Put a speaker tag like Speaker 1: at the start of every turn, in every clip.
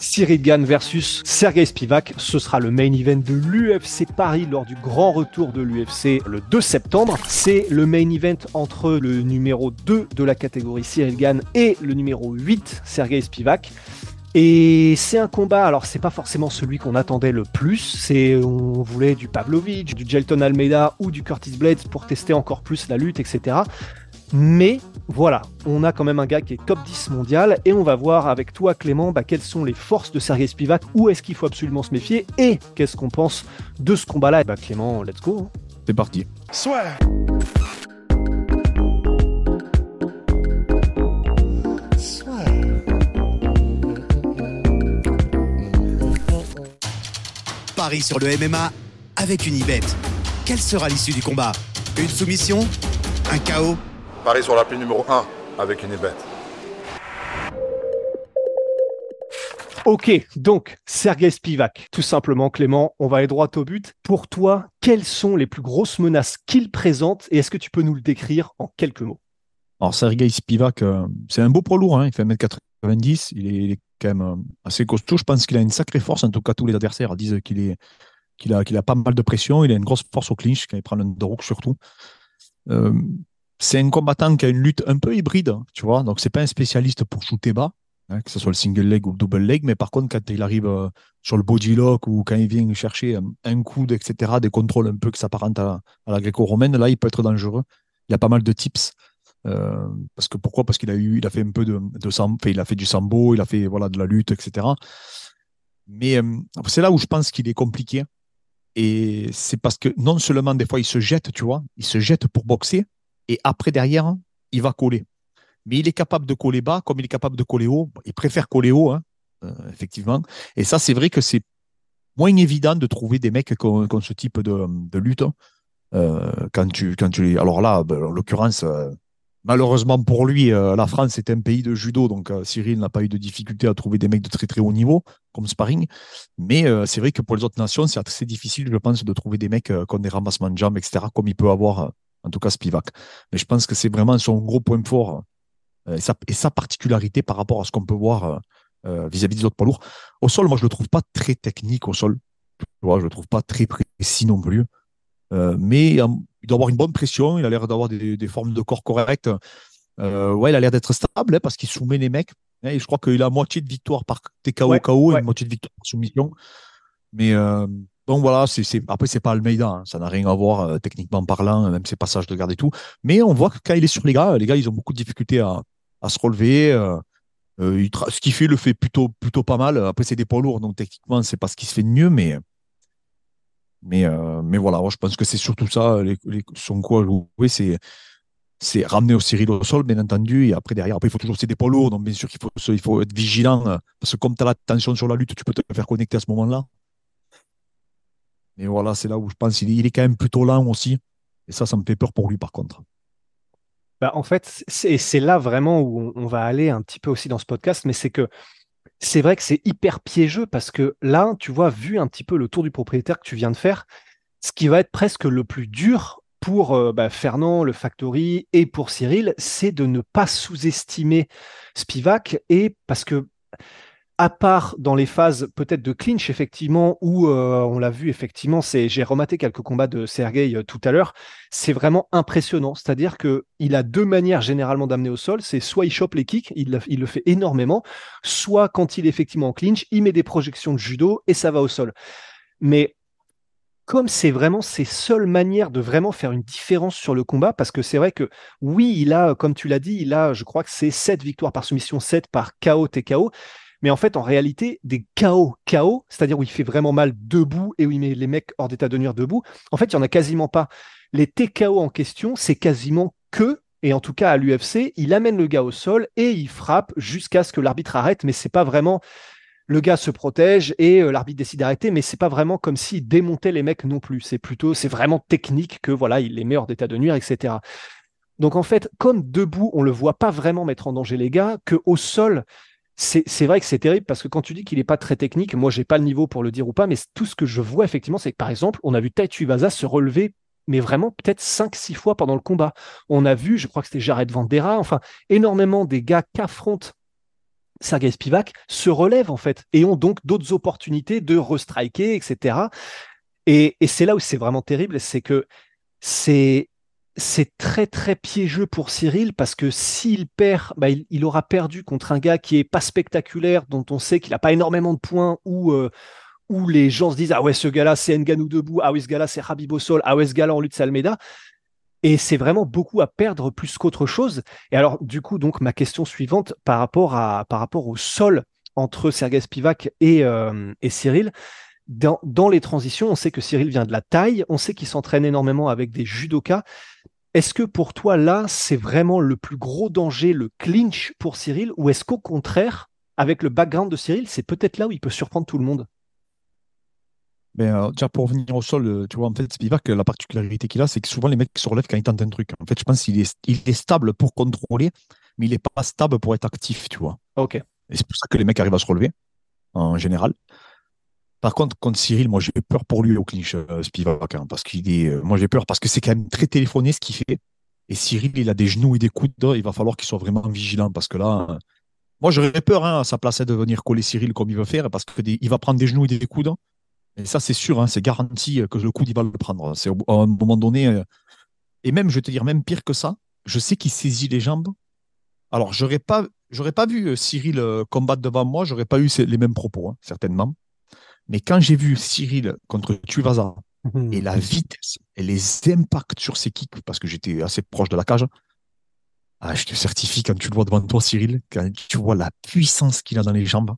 Speaker 1: Cyril Gann versus Sergei Spivak, ce sera le main event de l'UFC Paris lors du grand retour de l'UFC le 2 septembre. C'est le main event entre le numéro 2 de la catégorie Cyril Gann et le numéro 8 Sergei Spivak. Et c'est un combat, alors c'est pas forcément celui qu'on attendait le plus, c'est on voulait du Pavlovich, du Gelton Almeida ou du Curtis Blades pour tester encore plus la lutte, etc. Mais voilà, on a quand même un gars qui est top 10 mondial et on va voir avec toi Clément bah, quelles sont les forces de Sergei Spivak, où est-ce qu'il faut absolument se méfier et qu'est-ce qu'on pense de ce combat-là. Bah Clément, let's go. hein.
Speaker 2: C'est parti.
Speaker 3: Soit.
Speaker 4: Paris sur le MMA avec une ibet. Quelle sera l'issue du combat? Une soumission? Un chaos?
Speaker 3: Paris sur l'appli numéro 1 avec une ébête.
Speaker 1: Ok, donc Sergei Spivak, tout simplement Clément, on va aller droit au but. Pour toi, quelles sont les plus grosses menaces qu'il présente et est-ce que tu peux nous le décrire en quelques mots?
Speaker 2: Alors, Sergei Spivak, euh, c'est un beau poids lourd. hein. Il fait 1m90. Il est, il est quand même euh, assez costaud. Je pense qu'il a une sacrée force. En tout cas, tous les adversaires disent qu'il est, qu'il a, qu'il a pas mal de pression. Il a une grosse force au clinch quand il prend l'underhook surtout. Euh, c'est un combattant qui a une lutte un peu hybride, tu vois. Donc, c'est pas un spécialiste pour shooter bas, hein, que ce soit le single leg ou le double leg. Mais par contre, quand il arrive euh, sur le body lock ou quand il vient chercher un, coude, etc., des contrôles un peu qui s'apparentent à, la gréco-romaine, là, il peut être dangereux. Il a pas mal de tips. Euh, parce que pourquoi? Parce qu'il a eu, il a fait un peu de, de il a fait du sambo, il a fait voilà de la lutte, etc. Mais euh, c'est là où je pense qu'il est compliqué. Et c'est parce que non seulement des fois il se jette, tu vois, il se jette pour boxer, et après derrière il va coller. Mais il est capable de coller bas comme il est capable de coller haut. Il préfère coller haut, hein, euh, effectivement. Et ça, c'est vrai que c'est moins évident de trouver des mecs qui ont, ce type de, lutte. hein. Euh, quand tu, quand tu. Alors là, ben, en l'occurrence, euh, malheureusement pour lui, la France est un pays de judo, donc Cyril n'a pas eu de difficulté à trouver des mecs de très très haut niveau comme sparring. Mais c'est vrai que pour les autres nations, c'est assez difficile, je pense, de trouver des mecs qui ont des ramassements de jambes, etc., comme il peut avoir, en tout cas, Spivak. Mais je pense que c'est vraiment son gros point fort euh, et, sa, et sa particularité par rapport à ce qu'on peut voir euh, euh, vis-à-vis des autres poids lourds. Au sol, moi, je le trouve pas très technique au sol. Tu vois, je le trouve pas très précis non plus. Euh, mais il doit avoir une bonne pression, il a l'air d'avoir des, des formes de corps correctes. Ouais, il a l'air d'être stable hein, parce qu'il soumet les mecs. Hein, et je crois qu'il a moitié de victoire par TKO
Speaker 1: Ouais,
Speaker 2: KO
Speaker 1: ouais.
Speaker 2: et moitié de victoire par soumission. Mais donc voilà, c'est, après, c'est pas Almeida, hein, ça n'a rien à voir euh, techniquement parlant, même ses passages de garde et tout. Mais on voit que quand il est sur les gars, les gars, ils ont beaucoup de difficultés à, se relever. euh, euh, ce qu'il fait, le fait plutôt, pas mal. Après, c'est des poids lourds, donc techniquement, c'est pas ce qui se fait de mieux, mais. Voilà, je pense que c'est surtout ça, son à jouer, c'est, ramener au Cyril au sol, bien entendu, et après, derrière, après, il faut toujours, c'est des poids lourds, donc bien sûr qu'il faut, être vigilant, parce que comme tu as la tension sur la lutte, tu peux te faire connecter à ce moment-là. Mais voilà, c'est là où je pense qu'il est, quand même plutôt lent aussi, et ça, ça me fait peur pour lui, par contre.
Speaker 1: Bah, en fait, c'est là vraiment où on, on va aller un petit peu aussi dans ce podcast, mais c'est que c'est vrai que c'est hyper piégeux parce que là, tu vois, vu un petit peu le tour du propriétaire que tu viens de faire, ce qui va être presque le plus dur pour euh, bah, Fernand, le Factory et pour Cyril, c'est de ne pas sous-estimer Spivak et parce que à part dans les phases peut-être de clinch, effectivement, où euh, on l'a vu, effectivement, j'ai rematé quelques combats de Sergei euh, tout à l'heure, c'est vraiment impressionnant. C'est-à-dire que il a deux manières généralement d'amener au sol. C'est soit il chope les kicks, il, il le fait énormément, soit quand il est effectivement en clinch, il met des projections de judo et ça va au sol. Mais comme c'est vraiment ses seules manières de vraiment faire une différence sur le combat, parce que c'est vrai que oui, il a, comme tu l'as dit, il a, je crois que c'est 7 victoires par soumission, 7 par KO, TKO. Mais en fait, en réalité, des KO, KO, c'est-à-dire où il fait vraiment mal debout et où il met les mecs hors d'état de nuire debout, en fait, il n'y en a quasiment pas. Les TKO en question, c'est quasiment que et en tout cas à l'UFC, il amène le gars au sol et il frappe jusqu'à ce que l'arbitre arrête, mais c'est pas vraiment le gars se protège et euh, l'arbitre décide d'arrêter, mais c'est pas vraiment comme s'il démontait les mecs non plus. C'est plutôt, c'est vraiment technique que voilà, il les met hors d'état de nuire, etc. Donc en fait, comme debout, on le voit pas vraiment mettre en danger les gars, que au sol, c'est vrai que c'est terrible parce que quand tu dis qu'il n'est pas très technique, moi j'ai pas le niveau pour le dire ou pas, mais tout ce que je vois effectivement, c'est que par exemple, on a vu Taitu Vaza se relever, mais vraiment peut-être 5-6 fois pendant le combat. On a vu, je crois que c'était Jared Vandera, enfin énormément des gars qu'affrontent Sergei Spivak se relèvent en fait et ont donc d'autres opportunités de restriker, etc. Et, et c'est là où c'est vraiment terrible, c'est que c'est c'est très très piégeux pour Cyril parce que s'il perd, bah, il, aura perdu contre un gars qui est pas spectaculaire, dont on sait qu'il n'a pas énormément de points, où, euh, où les gens se disent ah ouais ce gars-là c'est Nganou debout, ah ouais ce gars-là c'est Habib Sol, ah ouais ce gars-là en lutte Salmeda. Et c'est vraiment beaucoup à perdre plus qu'autre chose. Et alors, du coup, donc, ma question suivante par rapport, à, par rapport au sol entre Sergei Spivak et, euh, et Cyril, dans, dans, les transitions, on sait que Cyril vient de la taille, on sait qu'il s'entraîne énormément avec des judokas. Est-ce que pour toi, là, c'est vraiment le plus gros danger, le clinch pour Cyril, ou est-ce qu'au contraire, avec le background de Cyril, c'est peut-être là où il peut surprendre tout le monde?
Speaker 2: Mais euh, déjà pour revenir au sol, euh, tu vois, en fait, Spivak, la particularité qu'il a, c'est que souvent les mecs se relèvent quand ils tentent un truc. En fait, je pense qu'il est, il est stable pour contrôler, mais il n'est pas stable pour être actif, tu vois.
Speaker 1: Ok.
Speaker 2: Et c'est pour ça que les mecs arrivent à se relever, en général. Par contre, contre Cyril, moi j'ai peur pour lui au clinch, euh, Spivak, hein, parce qu'il est, moi j'ai peur parce que c'est quand même très téléphoné ce qu'il fait. Et Cyril, il a des genoux et des coudes, il va falloir qu'il soit vraiment vigilant parce que là, moi j'aurais peur hein, à sa place de venir coller Cyril comme il veut faire parce qu'il va prendre des genoux et des coudes et ça, c'est sûr, hein, c'est garanti que le coup, il va le prendre. C'est à un moment donné. Euh, et même, je vais te dire, même pire que ça, je sais qu'il saisit les jambes. Alors, j'aurais pas, j'aurais pas vu euh, Cyril euh, combattre devant moi, j'aurais pas eu les mêmes propos, hein, certainement. Mais quand j'ai vu Cyril contre Tuivasa mmh. et la vitesse et les impacts sur ses kicks, parce que j'étais assez proche de la cage, ah, je te certifie, quand tu le vois devant toi, Cyril, quand tu vois la puissance qu'il a dans les jambes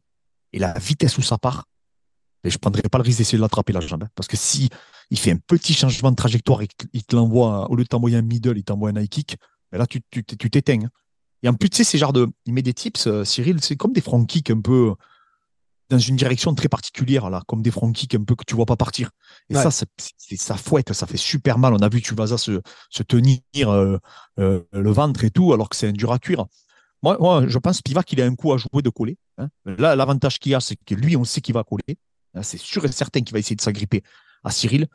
Speaker 2: et la vitesse où ça part, mais je ne prendrais pas le risque d'essayer de l'attraper la jambe. Hein. parce que si il fait un petit changement de trajectoire et qu'il te l'envoie, au lieu de t'envoyer un middle, il t'envoie un high kick, ben là, tu t'éteins. Hein. Et en plus, tu sais, c'est genre de. Il met des tips, euh, Cyril, c'est comme des front kicks un peu dans une direction très particulière, là, comme des front kicks un peu que tu vois pas partir. Et ça, c'est ça fouette, ça fait super mal. On a vu tu vas se, se tenir euh, euh, le ventre et tout, alors que c'est un dur à cuire. Moi, moi, je pense Piva qu'il a un coup à jouer de coller. Hein. Là, l'avantage qu'il a, c'est que lui, on sait qu'il va coller. C'est sûr et certain qu'il va essayer de s'agripper à Cyril.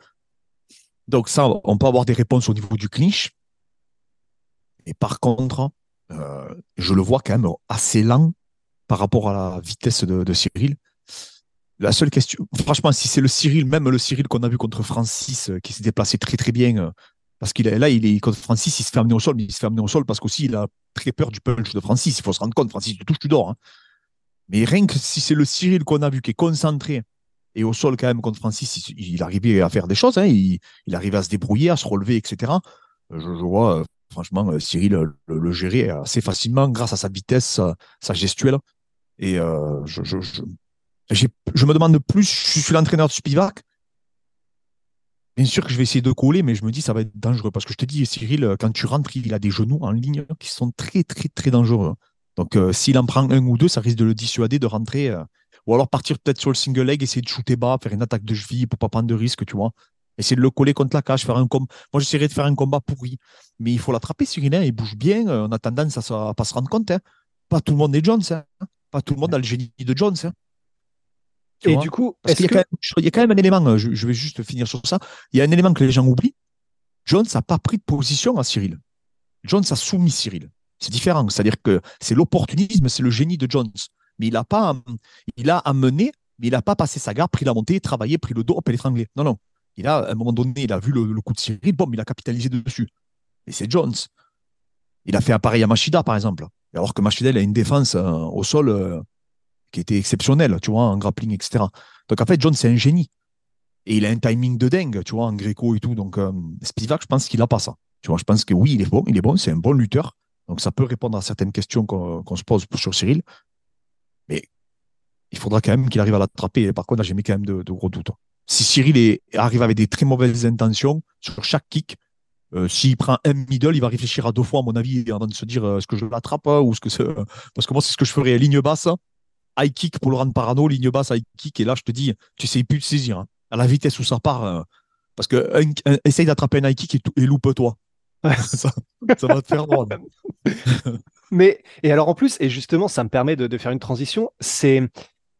Speaker 2: Donc ça, on peut avoir des réponses au niveau du clinch. Et par contre, euh, je le vois quand même assez lent par rapport à la vitesse de, Cyril. La seule question, franchement, si c'est le Cyril, même le Cyril qu'on a vu contre Francis, euh, qui s'est déplacé très très bien, euh, parce qu'il est là, il est contre Francis, il se fait amener au sol, mais il se fait amener au sol parce qu'aussi il a très peur du punch de Francis. Il faut se rendre compte, Francis, tu touches, tu dors. Hein. Mais rien que si c'est le Cyril qu'on a vu qui est concentré, et au sol, quand même, contre Francis, il, arrivait à faire des choses. Hein. il, arrivait à se débrouiller, à se relever, etc. Je, vois, euh, franchement, euh, Cyril le, gérer assez facilement grâce à sa vitesse, sa, gestuelle. Et euh, je, me demande plus, je suis l'entraîneur de Spivak. Bien sûr que je vais essayer de coller, mais je me dis ça va être dangereux. Parce que je te dis, Cyril, quand tu rentres, il a des genoux en ligne qui sont très, très, très dangereux. Donc, s'il en prend un ou deux, ça risque de le dissuader de rentrer ou alors partir peut-être sur le single leg, essayer de shooter bas, faire une attaque de cheville pour pas prendre de risque, tu vois. Essayer de le coller contre la cage, faire un combat. Moi, j'essaierais de faire un combat pourri. Mais il faut l'attraper, Cyril. il bouge bien. Euh, on a tendance à ne pas se rendre compte. Hein. Pas tout le monde est Jones. Hein. Pas tout le monde a le génie de Jones.
Speaker 1: Et du coup,
Speaker 2: il, y a quand même un élément, euh, je, vais juste finir sur ça. Il y a un élément que les gens oublient. Jones n'a pas pris de position à Cyril. Jones a soumis Cyril. C'est différent. C'est-à-dire que c'est l'opportunisme, c'est le génie de Jones mais il a pas, il a amené, mais il n'a pas passé sa garde, pris la montée, travaillé, pris le dos, hop, l'étrangler. Non, non. Il a, à un moment donné, il a vu le, coup de Cyril, bon, il a capitalisé dessus. Et c'est Jones. Il a fait un pareil à Machida, par exemple. Alors que Machida, il a une défense euh, au sol euh, qui était exceptionnelle, tu vois, en grappling, etc. Donc en fait, Jones, c'est un génie. Et il a un timing de dingue, tu vois, en gréco et tout. Donc euh, Spivak, je pense qu'il n'a pas ça. Tu vois, je pense que oui, il est bon, il est bon, c'est un bon lutteur. Donc ça peut répondre à certaines questions qu'on se pose sur Cyril. Mais il faudra quand même qu'il arrive à l'attraper. Par contre, là, j'ai mis quand même de, gros doutes. Si Cyril arrive avec des très mauvaises intentions sur chaque kick, Euh, S'il prend un middle, il va réfléchir à deux fois, à mon avis, avant de se dire euh, est-ce que je l'attrape hein, ou ce que. Parce que moi, c'est ce que je ferais. Ligne basse, high kick pour le rendre parano, ligne basse, high kick. Et là, je te dis, tu sais plus de saisir. hein. À la vitesse où ça part. euh, parce que un- un- essaye d'attraper un high kick et, tout- et loupe-toi. ça, ça va te faire drôle.
Speaker 1: Mais, et alors en plus, et justement, ça me permet de, de faire une transition, c'est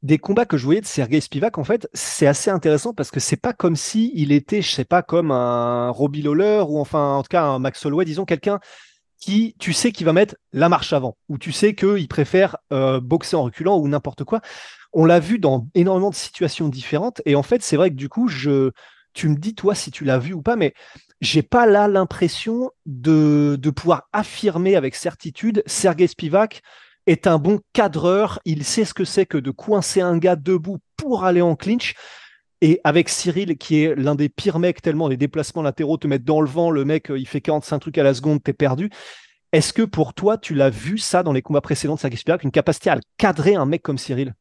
Speaker 1: des combats que je voyais de Sergei Spivak, en fait, c'est assez intéressant parce que c'est pas comme si il était, je sais pas, comme un Robbie Lawler ou enfin, en tout cas, un Max Holloway, disons, quelqu'un qui, tu sais, qui va mettre la marche avant, ou tu sais qu'il préfère euh, boxer en reculant ou n'importe quoi. On l'a vu dans énormément de situations différentes, et en fait, c'est vrai que du coup, tu me dis, toi, si tu l'as vu ou pas, mais j'ai pas là l'impression de, de pouvoir affirmer avec certitude Sergei Spivak est un bon cadreur, il sait ce que c'est que de coincer un gars debout pour aller en clinch. Et avec Cyril, qui est l'un des pires mecs, tellement les déplacements latéraux te mettent dans le vent, le mec, euh, il fait 45 trucs à la seconde, t'es perdu. Est-ce que pour toi, tu l'as vu ça dans les combats précédents de Sergei Spivak, une capacité à le cadrer un mec comme Cyril?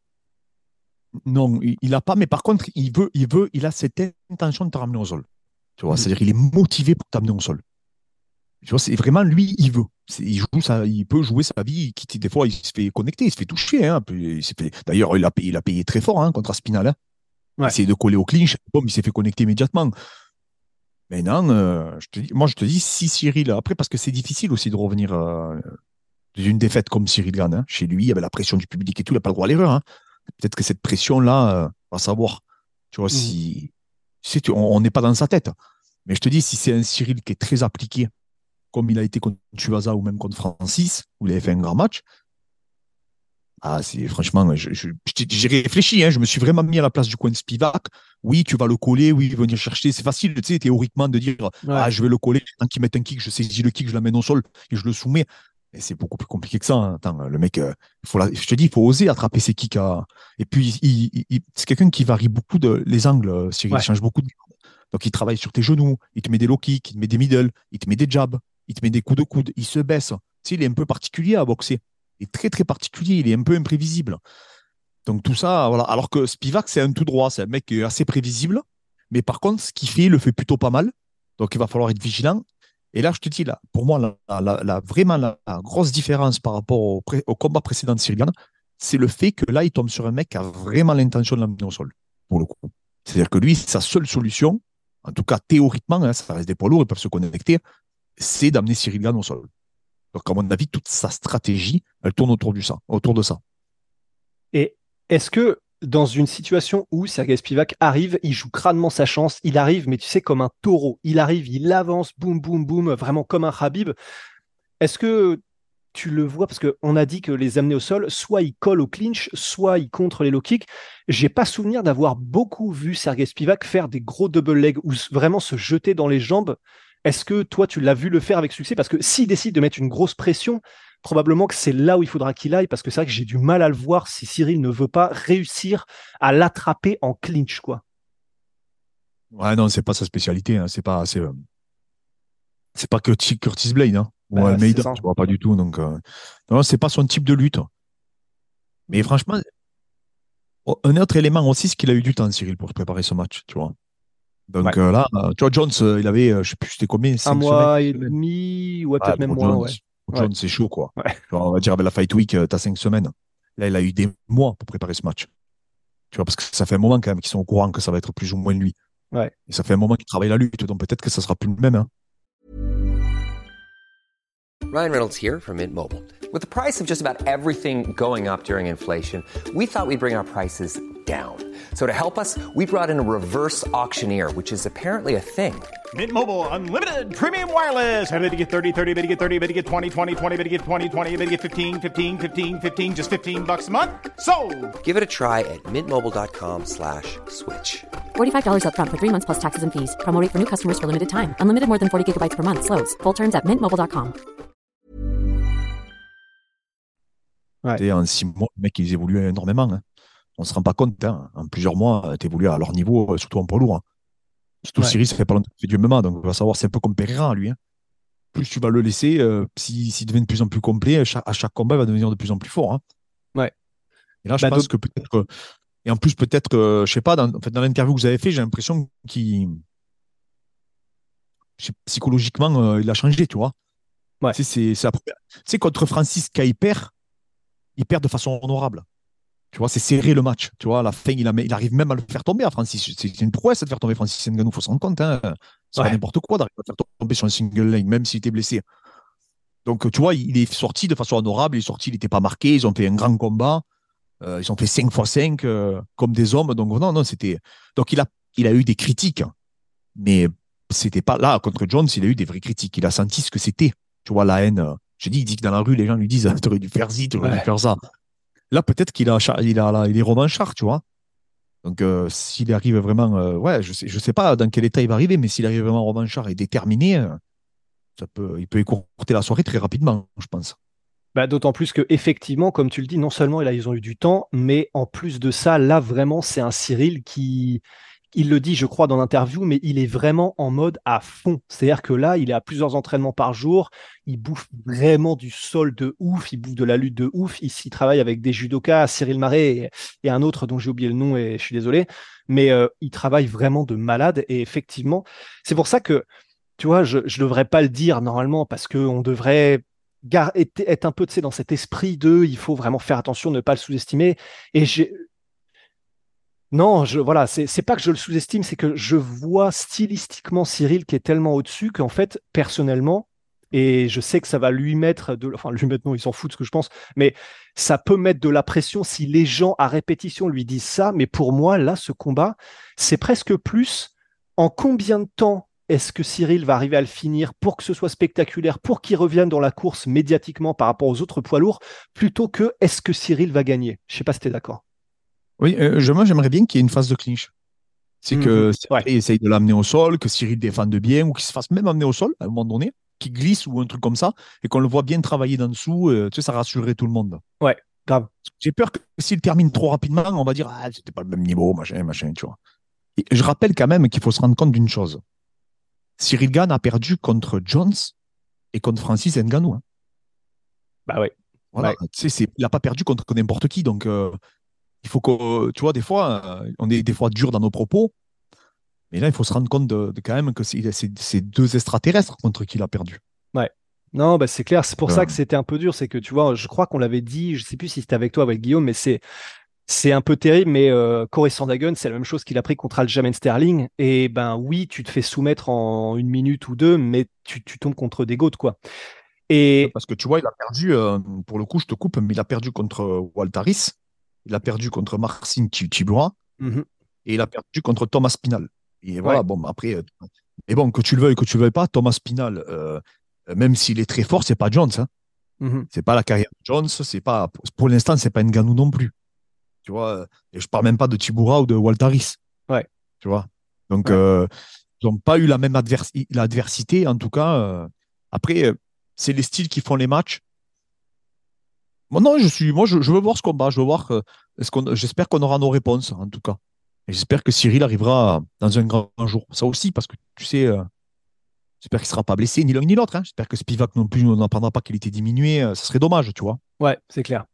Speaker 2: Non, il il a pas, mais par contre, il veut, il veut, il a cette intention de te ramener au sol. Tu vois,
Speaker 1: Mhm.
Speaker 2: c'est-à-dire qu'il est motivé pour t'amener au sol. Tu vois, c'est vraiment lui, il veut. Il joue ça, il peut jouer sa vie. quitte- des fois, il se fait connecter, il se fait toucher. Hein, D'ailleurs, il a payé, il a payé très fort hein, contre Aspinal. Hein.
Speaker 1: Ouais.
Speaker 2: essayé de coller au clinch. Il s'est fait connecter immédiatement. Maintenant, euh, je te dis, moi, je te dis, si Cyril, après, parce que c'est difficile aussi de revenir euh, d'une défaite comme Cyril Gann, hein, chez lui, il y avait la pression du public et tout, il n'a pas le droit à l'erreur. hein. Peut-être que cette pression-là, euh, va savoir. Tu vois,
Speaker 1: Mhm.
Speaker 2: si, si tu- on on n'est pas dans sa tête. Mais je te dis, si c'est un Cyril qui est très appliqué, comme il a été contre Tuasa ou même contre Francis, où il avait fait un grand match, ah, c'est franchement, je- je- je- j'ai réfléchi, hein, je me suis vraiment mis à la place du coin de Spivak. Oui, tu vas le coller, oui, venir chercher. C'est facile, tu sais, théoriquement, de dire Ah, je vais le coller, tant qu'il met un kick, je saisis le kick, je l'amène au sol et je le soumets. Et c'est beaucoup plus compliqué que ça. hein. Attends, le mec, euh, il faut la- je te dis, il faut oser attraper ses kicks. à- Et puis, il- il- c'est quelqu'un qui varie beaucoup de, les angles, euh, Cyril.
Speaker 1: Ouais.
Speaker 2: Il change beaucoup de. Donc, il travaille sur tes genoux, il te met des low kicks, il te met des middle, il te met des jabs, il te met des coups de coude, il se baisse. Tu sais, il est un peu particulier à boxer. Est très, très particulier, il est un peu imprévisible. Donc, tout ça, voilà. Alors que Spivak, c'est un tout droit, c'est un mec assez prévisible. Mais par contre, ce qu'il fait, il le fait plutôt pas mal. Donc, il va falloir être vigilant. Et là, je te dis, là, pour moi, la, vraiment la, grosse différence par rapport au, combat précédent de Gann, c'est le fait que là, il tombe sur un mec qui a vraiment l'intention de l'amener au sol, pour le coup. C'est-à-dire que lui, sa seule solution, en tout cas théoriquement, hein, ça reste des poids lourds, ils peuvent se connecter, c'est d'amener Cyril au sol. Donc, à mon avis, toute sa stratégie, elle tourne autour, du ça, autour de ça.
Speaker 1: Et est-ce que dans une situation où Sergei Spivak arrive, il joue crânement sa chance, il arrive, mais tu sais, comme un taureau, il arrive, il avance, boum, boum, boum, vraiment comme un Habib. Est-ce que tu le vois? Parce qu'on a dit que les amener au sol, soit ils collent au clinch, soit ils contre les low kicks. J'ai pas souvenir d'avoir beaucoup vu Sergei Spivak faire des gros double legs ou vraiment se jeter dans les jambes. Est-ce que toi tu l'as vu le faire avec succès? Parce que s'il décide de mettre une grosse pression, probablement que c'est là où il faudra qu'il aille parce que c'est vrai que j'ai du mal à le voir si Cyril ne veut pas réussir à l'attraper en clinch quoi.
Speaker 2: Ouais, non, c'est pas sa spécialité. Hein. C'est pas, c'est, euh, c'est pas que T- Curtis Blade, hein. Ou
Speaker 1: Bah,
Speaker 2: Almeida, tu vois, pas du tout. Donc, euh, non, c'est pas son type de lutte. Mais franchement, un autre élément aussi, c'est qu'il a eu du temps, Cyril, pour préparer ce match, tu vois. Donc
Speaker 1: Ouais.
Speaker 2: euh, là, euh, tu vois, Jones, euh, il avait, euh, je sais plus, c'était combien
Speaker 1: Un
Speaker 2: cinq
Speaker 1: mois
Speaker 2: semaines,
Speaker 1: et demi, ouais
Speaker 2: Ah,
Speaker 1: peut-être même
Speaker 2: pour
Speaker 1: moins.
Speaker 2: Jones,
Speaker 1: Ouais.
Speaker 2: Jones, c'est chaud, quoi.
Speaker 1: Ouais.
Speaker 2: Genre, on va dire, avec la Fight Week, tu as cinq semaines. Là, il a eu des mois pour préparer ce match. Tu vois, parce que ça fait un moment quand même qu'ils sont au courant que ça va être plus ou moins lui.
Speaker 1: Ouais.
Speaker 2: Et ça fait un moment qu'il travaille la lutte, donc peut-être que ça sera plus le même. Hein.
Speaker 5: Ryan Reynolds here from Mint Mobile. With the price of just about everything going up during inflation, we thought we'd bring our prices down. So to help us, we brought in a reverse auctioneer, which is apparently a thing.
Speaker 6: Mint Mobile unlimited premium wireless. Ready to get 30, 30, bit to get 30, bit to get 20, 20, 20, bit to get 20, 20, bit to get 15, 15, 15, 15 just 15 bucks a month. So,
Speaker 5: Give it a try at mintmobile.com slash switch.
Speaker 7: $45 upfront for three months plus taxes and fees. Promo rate for new customers for limited time. Unlimited more than 40 gigabytes per month. Slows. Full terms at mintmobile.com.
Speaker 1: Ouais.
Speaker 2: Tu En six mois, les mecs, ils évoluent énormément. Hein. On ne se rend pas compte. Hein. En plusieurs mois, tu évolues à leur niveau, euh, surtout en poids lourd. hein. Surtout
Speaker 1: Ouais.
Speaker 2: Cyril, ça fait pas longtemps qu'il fait du MMA, donc on va savoir, c'est un peu comme Pereira, lui. hein. Plus tu vas le laisser, euh, si- s'il devient de plus en plus complet, à chaque, à chaque combat, il va devenir de plus en plus fort.
Speaker 1: Ouais.
Speaker 2: Et là, je
Speaker 1: Bah,
Speaker 2: pense que peut-être. Et en plus, peut-être, que, je sais pas, dans, en fait, dans l'interview que vous avez fait, j'ai l'impression qu'il psychologiquement, euh, il a changé, tu vois.
Speaker 1: Ouais.
Speaker 2: Tu sais, c'est tu sais, contre Francis, quand il perd, il perd de façon honorable. Tu vois, c'est serré le match. Tu vois, à la fin, il, a- il arrive même à le faire tomber à Francis. C'est une prouesse de faire tomber Francis Ngannou, il faut se rendre compte. Hein. C'est pas n'importe quoi d'arriver à faire tomber sur un single leg, même s'il était blessé. Donc, tu vois, il est sorti de façon honorable. Il est sorti, il n'était pas marqué. Ils ont fait un grand combat. Euh, ils ont fait 5 x 5 comme des hommes. Donc, non, non, c'était. Donc, il a, il a eu des critiques. Mais c'était pas là, contre Jones, il a eu des vraies critiques. Il a senti ce que c'était. Tu vois, la haine. euh, J'ai dit, il dit que dans la rue, les gens lui disent T'aurais dû faire ci, t'aurais
Speaker 1: Ouais.
Speaker 2: dû faire ça. Là, peut-être qu'il a, il a, est revanchard, tu vois. Donc, euh, s'il arrive vraiment, euh, ouais, je sais, je sais pas dans quel état il va arriver, mais s'il arrive vraiment revanchard et déterminé, euh, ça peut, il peut écourter la soirée très rapidement, je pense.
Speaker 1: Bah, D'autant plus que effectivement, comme tu le dis, non seulement là, ils ont eu du temps, mais en plus de ça, là vraiment, c'est un Cyril qui, il le dit, je crois, dans l'interview, mais il est vraiment en mode à fond. C'est-à-dire que là, il est à plusieurs entraînements par jour, il bouffe vraiment du sol de ouf, il bouffe de la lutte de ouf. Ici, il travaille avec des judokas, Cyril Marais et, un autre dont j'ai oublié le nom et je suis désolé, mais euh, il travaille vraiment de malade. Et effectivement, c'est pour ça que, tu vois, je ne devrais pas le dire normalement parce qu'on devrait être, un peu dans cet esprit de il faut vraiment faire attention, ne pas le sous-estimer. Et. Non, je, voilà, c'est pas que je le sous-estime, c'est que je vois stylistiquement Cyril qui est tellement au-dessus qu'en fait, personnellement, et je sais que ça va lui mettre de. Enfin, lui non, il s'en fout de ce que je pense, mais ça peut mettre de la pression si les gens à répétition lui disent ça. Mais pour moi, là, ce combat, c'est presque plus en combien de temps est-ce que Cyril va arriver à le finir pour que ce soit spectaculaire, pour qu'il revienne dans la course médiatiquement par rapport aux autres poids lourds, plutôt que est-ce que Cyril va gagner? Je sais pas si tu es d'accord.
Speaker 2: Oui, euh, je- moi, j'aimerais bien qu'il y ait une phase de clinch. C'est que
Speaker 1: Mhm.
Speaker 2: Cyril
Speaker 1: Ouais.
Speaker 2: essaye de l'amener au sol, que Cyril défende bien, ou qu'il se fasse même amener au sol à un moment donné, qu'il glisse ou un truc comme ça, et qu'on le voit bien travailler d'en dessous. euh, tu sais, ça rassurerait tout le monde.
Speaker 1: Grave.
Speaker 2: J'ai peur que s'il termine trop rapidement, on va dire ah, c'était pas le même niveau, machin, machin, tu vois. Et je rappelle quand même qu'il faut se rendre compte d'une chose. Cyril Gann a perdu contre Jones et contre Francis Ngannou. hein.
Speaker 1: Bah ouais.
Speaker 2: Voilà.
Speaker 1: Ouais.
Speaker 2: Tu sais, c'est- il n'a pas perdu contre n'importe qui. Donc, euh, il faut que, tu vois, des fois, euh, on est des fois dur dans nos propos. Mais là, il faut se rendre compte de, de quand même que c'est deux extraterrestres contre qui il a perdu.
Speaker 1: Non, bah c'est clair. C'est pour ça
Speaker 2: Euh.
Speaker 1: que c'était un peu dur. C'est que tu vois, je crois qu'on l'avait dit, je sais plus si c'était avec toi, avec Guillaume, mais c'est c'est un peu terrible. Mais euh, Corey c'est la même chose qu'il a pris contre Aljamain Sterling. Et ben oui, tu te fais soumettre en une minute ou deux, mais tu, tu tombes contre des goats, quoi. Et
Speaker 2: Parce que tu vois, il a perdu, euh, pour le coup, je te coupe, mais il a perdu contre Waltaris, il a perdu contre Marcin Tibura
Speaker 1: Mhm.
Speaker 2: et il a perdu contre Thomas Spinal. Et voilà,
Speaker 1: Ouais.
Speaker 2: bon, après, euh, mais bon, que tu le veuilles, que tu le veuilles pas, Thomas Spinal, euh, même s'il est très fort, c'est pas Jones. Hein.
Speaker 1: Mhm.
Speaker 2: C'est pas la carrière de Jones, c'est pas, pour l'instant, c'est pas Ngannou non plus. Tu vois, euh, et je parle même pas de Tibura ou de Waltaris.
Speaker 1: Ouais.
Speaker 2: Tu vois. Donc,
Speaker 1: Ouais.
Speaker 2: euh, ils n'ont pas eu la même advers- l'adversité, en tout cas. euh. après, euh, c'est les styles qui font les matchs. Moi, non, je suis, moi, je, veux voir ce combat. Je veux voir. est-ce qu'on, j'espère qu'on aura nos réponses, en tout cas. Et j'espère que Cyril arrivera dans un grand jour. Ça aussi, parce que tu sais, euh, j'espère qu'il ne sera pas blessé, ni l'un ni l'autre. hein. J'espère que Spivak non plus, n'apprendra pas qu'il était diminué. euh, Ça serait dommage, tu vois.
Speaker 1: Ouais, c'est clair.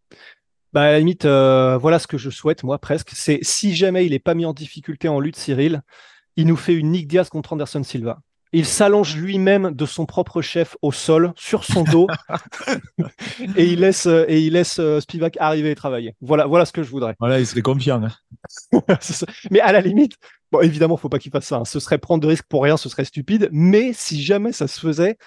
Speaker 1: Bah, à la limite, euh, voilà ce que je souhaite, moi, presque. C'est si jamais il n'est pas mis en difficulté en lutte, Cyril, il nous fait une Nick Diaz contre Anderson Silva. Il s'allonge lui-même de son propre chef au sol, sur son dos, et il laisse, euh, et il laisse euh, Spivak arriver et travailler. Voilà, voilà ce que je voudrais.
Speaker 2: Voilà, il serait confiant. hein.
Speaker 1: Mais à la limite, bon, évidemment, faut pas qu'il fasse ça. hein. Ce serait prendre de risques pour rien, ce serait stupide. Mais si jamais ça se faisait,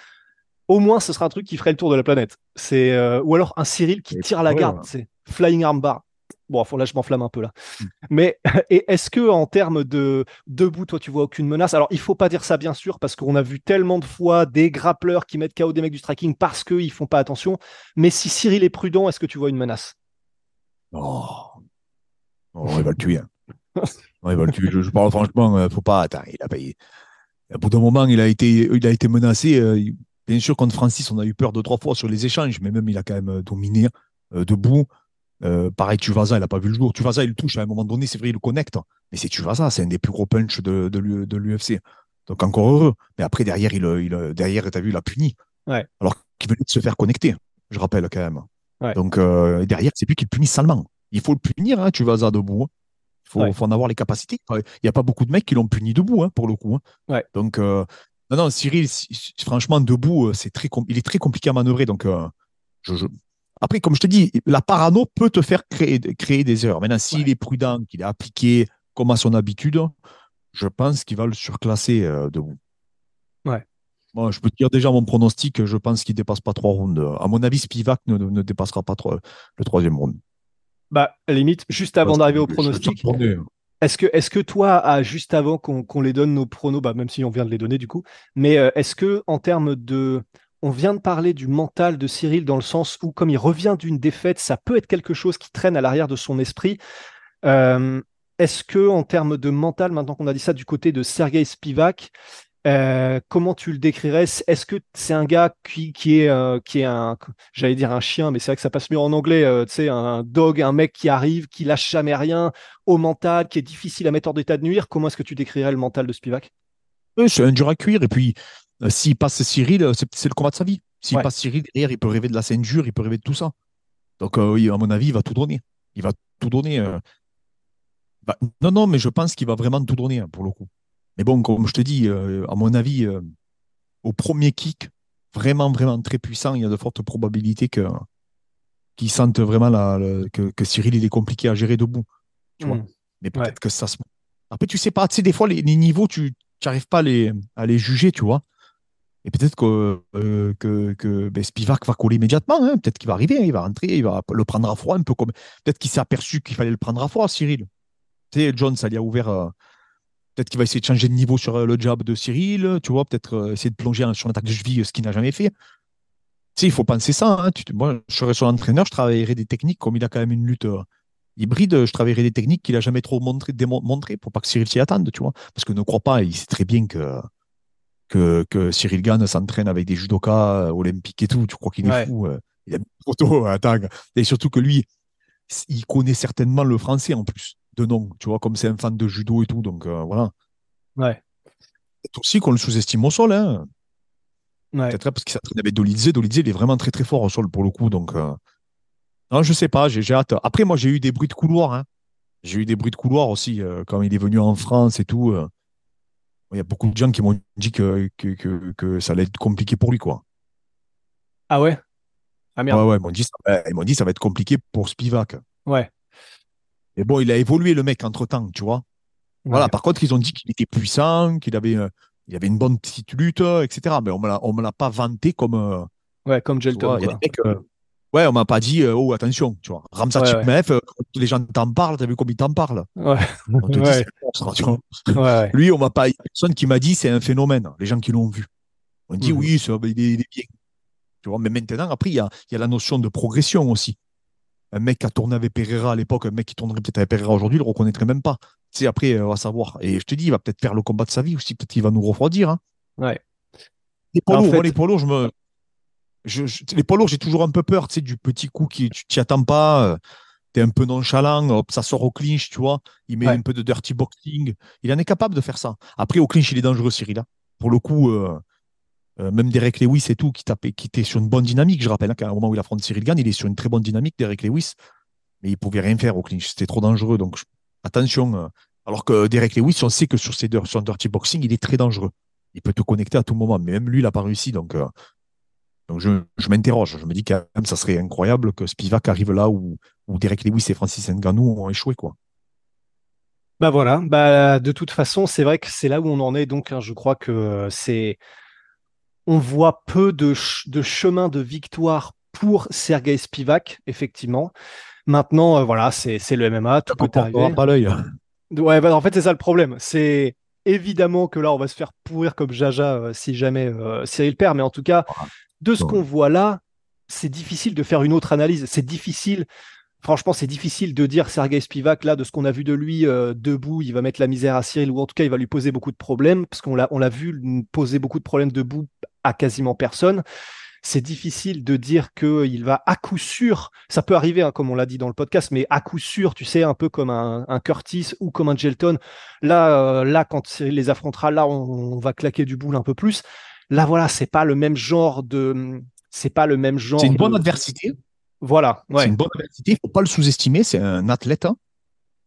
Speaker 1: au moins, ce serait un truc qui ferait le tour de la planète. C'est euh, ou alors un Cyril qui tire la garde, c'est flying armbar. Bon, là, je m'enflamme un peu là.
Speaker 2: Hmm.
Speaker 1: Mais est-ce que en termes de debout, toi, tu vois aucune menace? Alors, il faut pas dire ça, bien sûr, parce qu'on a vu tellement de fois des grappleurs qui mettent KO des mecs du striking parce qu'ils font pas attention. Mais si Cyril est prudent, est-ce que tu vois une menace?
Speaker 2: Oh. Oh, il va le tuer. hein. Non, il va le tuer. Je, je parle franchement, euh, faut pas. Attends, il a il- Au bout d'un moment, il a été, il a été menacé. euh, Bien sûr, contre Francis, on a eu peur deux, trois fois sur les échanges, mais même il a quand même euh, dominé euh, debout. Euh, pareil, Tuvasa, il n'a pas vu le jour. Tuvasa, il le touche à un moment donné, c'est vrai, il le connecte. Mais c'est Tuvasa, c'est un des plus gros punchs de, de l'U- de l'UFC. Donc encore heureux. Mais après, derrière, il, il, derrière, tu as vu, il a puni.
Speaker 1: Ouais.
Speaker 2: Alors qu'il venait de se faire connecter, je rappelle quand même.
Speaker 1: Ouais.
Speaker 2: Donc euh, derrière, c'est lui qui le punit salement. Il faut le punir, hein, Tuvasa debout. hein. Il faut,
Speaker 1: Ouais.
Speaker 2: faut en avoir les capacités. Il n'y a pas beaucoup de mecs qui l'ont puni debout, hein, pour le coup. hein. Donc, euh, Non, non, Cyril, si- franchement, debout, euh, c'est très il est très compliqué à manœuvrer. Donc, je- je- après, comme je te dis, la parano peut te faire créer, créer des erreurs. Maintenant, s'il est prudent, qu'il est appliqué comme à son habitude, je pense qu'il va le surclasser euh, debout.
Speaker 1: Ouais.
Speaker 2: Moi, je peux te dire déjà mon pronostic, je pense qu'il ne dépasse pas trois rounds. À mon avis, Spivak ne, ne dépassera pas trois- le troisième round.
Speaker 1: Bah, limite, juste avant d'arriver au pronostic, Est-ce que, est que toi, juste avant qu'on qu'on les donne nos pronos, bah, même si on vient de les donner du coup, mais euh, est-ce que en termes de, on vient de parler du mental de Cyril dans le sens où comme il revient d'une défaite, ça peut être quelque chose qui traîne à l'arrière de son esprit. Euh, est-ce que en termes de mental, maintenant qu'on a dit ça du côté de Sergei Spivak, euh, comment tu le décrirais? Est-ce que c'est un gars qui, qui est, euh, qui est un, j'allais dire un chien, mais c'est vrai que ça passe mieux en anglais, euh, tu sais, un dog, un mec qui arrive, qui lâche jamais rien, au mental, qui est difficile à mettre hors d'état de nuire. Comment est-ce que tu décrirais le mental de Spivak?
Speaker 2: C'est un dur à cuire. Et puis, s'il passe Cyril, euh, c'est le combat de sa vie. S'il
Speaker 1: Ouais.
Speaker 2: passe Cyril, derrière, il peut rêver de la ceinture, il peut rêver de tout ça. Donc, euh, oui, à mon avis, il va tout donner. Il va tout donner. euh. Bah, non, non, mais je pense qu'il va vraiment tout donner, hein, pour le coup. Mais bon, comme je te dis, euh, à mon avis, euh, au premier kick, vraiment, vraiment très puissant, il y a de fortes probabilités que qu'il sente vraiment la, que, que Cyril, il est compliqué à gérer debout. Tu vois.
Speaker 1: Mm.
Speaker 2: Mais peut-être
Speaker 1: Ouais.
Speaker 2: que ça se. Après, tu sais pas, tu sais, des fois, les, les niveaux, tu n'arrives pas à les, à les juger, tu vois. Et peut-être que, euh, ben, Spivak va coller immédiatement. hein. Peut-être qu'il va arriver, hein, il va rentrer, il va le prendre à froid, un peu comme. Peut-être qu'il s'est aperçu qu'il fallait le prendre à froid, Cyril. Tu sais, John, ça lui a ouvert. euh, Peut-être qu'il va essayer de changer de niveau sur euh, le jab de Cyril, tu vois, peut-être essayer de plonger sur l'attaque de cheville, ce qu'il n'a jamais fait. Tu sais, il faut penser ça. hein. Moi, je serais son entraîneur, je travaillerais des techniques, comme il a quand même une lutte hybride, je travaillerais des techniques qu'il n'a jamais trop montré, démon- montré pour pas que Cyril s'y attende, tu vois. Parce que ne crois pas, il sait très bien que, que, que Cyril Gann s'entraîne avec des judokas euh, olympiques et tout. Tu crois qu'il est
Speaker 1: Ouais.
Speaker 2: fou euh. Il a mis photo, attends. Et surtout que lui, il connaît certainement le français en plus, de nom, tu vois, comme c'est un fan de judo et tout. Donc euh, voilà.
Speaker 1: Ouais.
Speaker 2: Peut-être aussi qu'on le sous-estime au sol, hein.
Speaker 1: Ouais.
Speaker 2: Peut-être parce qu'il s'entraîne avec Dolidze. Dolidze, il est vraiment très très fort au sol pour le coup. Donc, euh, non, je sais pas, j'ai j'ai hâte. Après, moi, j'ai eu des bruits de couloir. hein. J'ai eu des bruits de couloir aussi euh, quand il est venu en France et tout. euh. Il y a beaucoup de gens qui m'ont dit que, que, que, que ça allait être compliqué pour lui, quoi.
Speaker 1: Ah ouais? Ah merde.
Speaker 2: Ouais, ouais, ils m'ont dit, ça- ouais, ils m'ont dit ça va être compliqué pour Spivak.
Speaker 1: Ouais.
Speaker 2: Et bon, il a évolué le mec entre temps, tu vois. Voilà, par contre, ils ont dit qu'il était puissant, qu'il avait, euh, il avait une bonne petite lutte, euh, etc. Mais on on me l'a pas vanté comme. euh,
Speaker 1: Ouais, comme
Speaker 2: vois, il y a des mecs, euh, ouais, on m'a pas dit, euh, oh, attention, tu vois. Ramsa
Speaker 1: Ouais, ouais.
Speaker 2: Chipmev, euh, quand les gens t'en parlent, t'as vu comme ils t'en parlent?
Speaker 1: Ouais.
Speaker 2: On te dit,
Speaker 1: Ouais. ouais.
Speaker 2: Lui, on m'a pas, il y a personne qui m'a dit c'est un phénomène, les gens qui l'ont vu. On dit
Speaker 1: Mhm.
Speaker 2: oui, ça, il, est, il est bien. Tu vois, mais maintenant, après, il y a, il y a la notion de progression aussi. Un mec qui a tourné avec Pereira à l'époque, un mec qui tournerait peut-être avec Pereira aujourd'hui, il le reconnaîtrait même pas. Tu sais, après, euh, on va savoir. Et je te dis, il va peut-être faire le combat de sa vie aussi, peut-être qu'il va nous refroidir. Hein.
Speaker 1: Ouais.
Speaker 2: Les poids lourds,
Speaker 1: fait-
Speaker 2: les poids lourds, je me. Je- je- les poids lourds, j'ai toujours un peu peur, tu sais, du petit coup qui tu t'y attends pas, euh, t'es un peu nonchalant, hop, ça sort au clinch, tu vois. Il met
Speaker 1: Ouais.
Speaker 2: un peu de dirty boxing. Il en est capable de faire ça. Après, au clinch, il est dangereux, Cyril. hein. Pour le coup, euh, euh, même Derek Lewis et tout, qui, tapait, qui était sur une bonne dynamique, je rappelle, hein, qu'à un moment où il affronte Cyril Gann, il est sur une très bonne dynamique, Derek Lewis, mais il pouvait rien faire au clinch. C'était trop dangereux. Donc, je- attention. euh. alors que Derek Lewis, on sait que sur ses sur dirty boxing, il est très dangereux. Il peut te connecter à tout moment, mais même lui, il n'a pas réussi. Donc, euh, donc je, je m'interroge. Je me dis quand même, ça serait incroyable que Spivak arrive là où, où Derek Lewis et Francis Ngannou ont échoué. Quoi.
Speaker 1: Bah voilà, bah de toute façon, c'est vrai que c'est là où on en est. Donc, hein, je crois que c'est, on voit peu de, ch- de chemin de victoire pour Sergei Spivak, effectivement. Maintenant, euh, voilà, c'est c'est le MMA, tout peut
Speaker 2: On
Speaker 1: arriver.
Speaker 2: pas l'œil.
Speaker 1: Ouais, bah, en fait, c'est ça le problème. C'est évidemment que là, on va se faire pourrir comme Jaja euh, si jamais euh, Cyril perd, mais en tout cas, de ce qu'on voit là, c'est difficile de faire une autre analyse. C'est difficile, franchement, c'est difficile de dire Sergei Spivak, là, de ce qu'on a vu de lui euh, debout, il va mettre la misère à Cyril, ou en tout cas, il va lui poser beaucoup de problèmes, parce qu'on l'a, on l'a vu poser beaucoup de problèmes debout à quasiment personne. C'est difficile de dire qu'il va à coup sûr, ça peut arriver, hein, comme on l'a dit dans le podcast, mais à coup sûr, tu sais, un peu comme un, un Curtis ou comme un Gelton. Là, euh, là, quand Cyril les affrontera, là, on, on va claquer du boule un peu plus. Là, voilà, c'est pas le même genre de, c'est pas le même genre.
Speaker 2: C'est une
Speaker 1: de-
Speaker 2: bonne adversité.
Speaker 1: Voilà,
Speaker 2: C'est une bonne adversité. Il ne faut pas le sous-estimer. C'est un athlète. hein.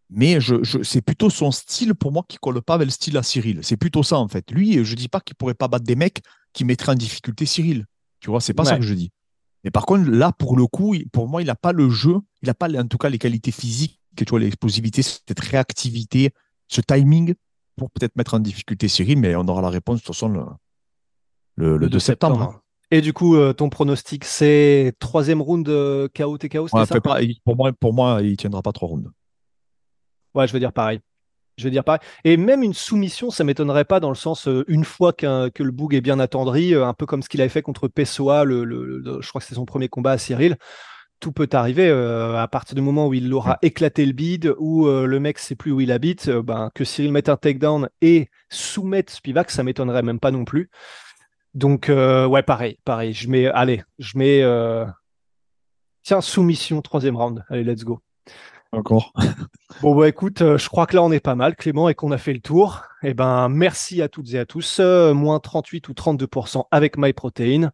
Speaker 2: Mais je, je- c'est plutôt son style pour moi qui colle pas avec le style à Cyril. C'est plutôt ça en fait. Lui, je dis pas qu'il pourrait pas battre des mecs qui mettraient en difficulté Cyril. Tu vois, c'est pas ça que je dis. Mais par contre, là, pour le coup, pour moi, il n'a pas le jeu, il n'a pas en tout cas les qualités physiques, que tu vois, l'explosivité, cette réactivité, ce timing pour peut-être mettre en difficulté Cyril, mais on aura la réponse de toute façon le, le, le 2 septembre.
Speaker 1: Et du coup, euh, ton pronostic, c'est troisième round euh, KO TKO,
Speaker 2: Ouais,
Speaker 1: ça
Speaker 2: pas- pour, moi, pour moi, il tiendra pas trois rounds.
Speaker 1: Ouais, je veux dire pareil. Je veux dire pareil. Et même une soumission, ça m'étonnerait pas dans le sens, euh, une fois qu'un- que le Boug est bien attendri, euh, un peu comme ce qu'il avait fait contre Pessoa, le, le- le- je crois que c'est son premier combat à Cyril. Tout peut arriver euh, à partir du moment où il aura éclaté le bide, où euh, le mec sait plus où il habite, euh, ben, que Cyril mette un takedown et soumette Spivak, ça m'étonnerait même pas non plus. Donc, euh, ouais, pareil, pareil. Je mets, allez, je mets, euh, tiens, soumission, troisième round. Allez, let's go.
Speaker 2: Encore.
Speaker 1: Bon, bah écoute, euh, je crois que là, on est pas mal, Clément, et qu'on a fait le tour. Eh ben, merci à toutes et à tous. Moins 38 ou 32% avec MyProtein.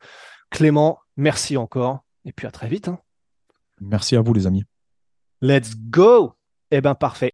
Speaker 1: Clément, merci encore. Et puis à très vite. hein.
Speaker 2: Merci à vous, les amis.
Speaker 1: Let's go! Eh ben, parfait.